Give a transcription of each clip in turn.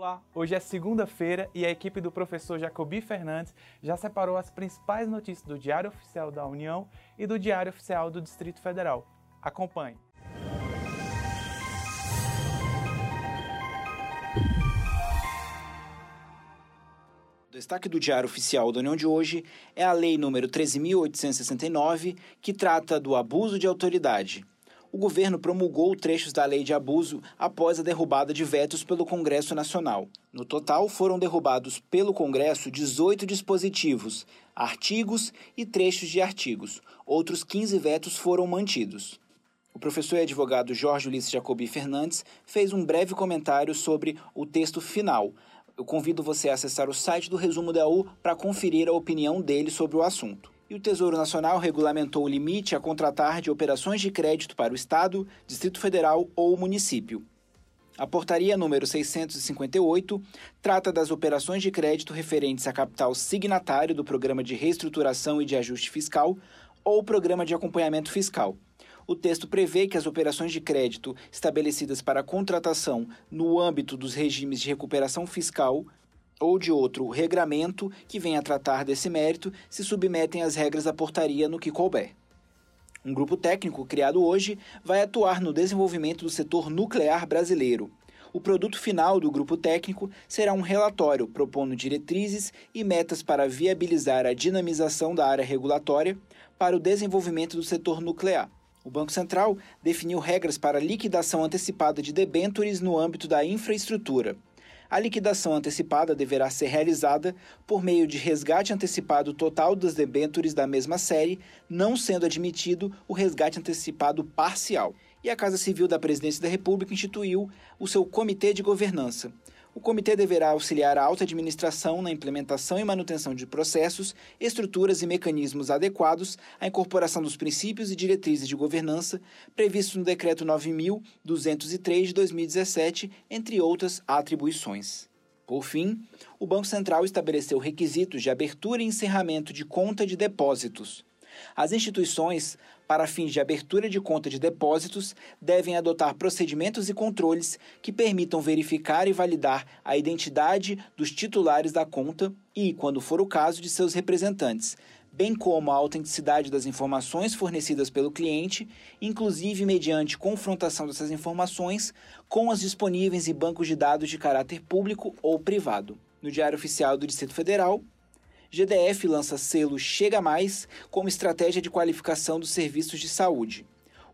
Olá, hoje é segunda-feira e a equipe do professor Jacobi Fernandes já separou as principais notícias do Diário Oficial da União e do Diário Oficial do Distrito Federal. Acompanhe. O destaque do Diário Oficial da União de hoje é a Lei nº 13.869, que trata do abuso de autoridade o governo promulgou trechos da lei de abuso após a derrubada de vetos pelo Congresso Nacional. No total, foram derrubados pelo Congresso 18 dispositivos, artigos e trechos de artigos. Outros 15 vetos foram mantidos. O professor e advogado Jorge Ulisses Jacobi Fernandes fez um breve comentário sobre o texto final. Eu convido você a acessar o site do Resumo da U para conferir a opinião dele sobre o assunto e o Tesouro Nacional regulamentou o limite a contratar de operações de crédito para o Estado, Distrito Federal ou município. A portaria número 658 trata das operações de crédito referentes a capital signatário do Programa de Reestruturação e de Ajuste Fiscal ou Programa de Acompanhamento Fiscal. O texto prevê que as operações de crédito estabelecidas para contratação no âmbito dos regimes de recuperação fiscal ou de outro regramento que venha tratar desse mérito se submetem às regras da portaria no que couber. Um grupo técnico criado hoje vai atuar no desenvolvimento do setor nuclear brasileiro. O produto final do grupo técnico será um relatório propondo diretrizes e metas para viabilizar a dinamização da área regulatória para o desenvolvimento do setor nuclear. O Banco Central definiu regras para liquidação antecipada de debêntures no âmbito da infraestrutura. A liquidação antecipada deverá ser realizada por meio de resgate antecipado total das debêntures da mesma série, não sendo admitido o resgate antecipado parcial. E a Casa Civil da Presidência da República instituiu o seu Comitê de Governança. O comitê deverá auxiliar a alta administração na implementação e manutenção de processos, estruturas e mecanismos adequados à incorporação dos princípios e diretrizes de governança previstos no Decreto 9.203 de 2017, entre outras atribuições. Por fim, o Banco Central estabeleceu requisitos de abertura e encerramento de conta de depósitos. As instituições, para fins de abertura de conta de depósitos, devem adotar procedimentos e controles que permitam verificar e validar a identidade dos titulares da conta e, quando for o caso, de seus representantes, bem como a autenticidade das informações fornecidas pelo cliente, inclusive mediante confrontação dessas informações com as disponíveis em bancos de dados de caráter público ou privado. No Diário Oficial do Distrito Federal, GDF lança selo Chega Mais como estratégia de qualificação dos serviços de saúde.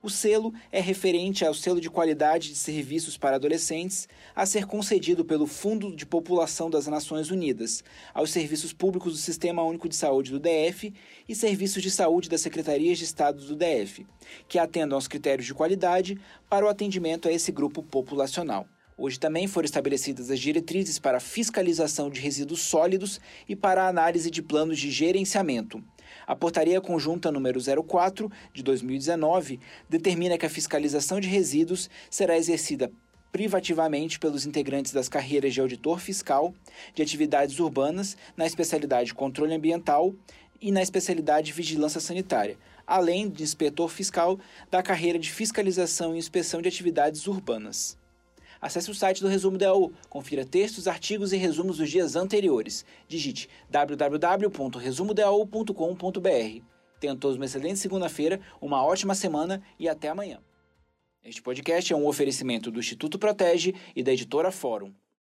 O selo é referente ao selo de qualidade de serviços para adolescentes a ser concedido pelo Fundo de População das Nações Unidas aos serviços públicos do Sistema Único de Saúde do DF e serviços de saúde das Secretarias de Estado do DF, que atendam aos critérios de qualidade para o atendimento a esse grupo populacional. Hoje também foram estabelecidas as diretrizes para fiscalização de resíduos sólidos e para a análise de planos de gerenciamento. A Portaria Conjunta número 04 de 2019 determina que a fiscalização de resíduos será exercida privativamente pelos integrantes das carreiras de auditor fiscal, de atividades urbanas, na especialidade controle ambiental e na especialidade vigilância sanitária, além de inspetor fiscal da carreira de fiscalização e inspeção de atividades urbanas. Acesse o site do Resumo DAU, confira textos, artigos e resumos dos dias anteriores. Digite www.resumodau.com.br. Tenham todos uma excelente segunda-feira, uma ótima semana e até amanhã. Este podcast é um oferecimento do Instituto Protege e da editora Fórum.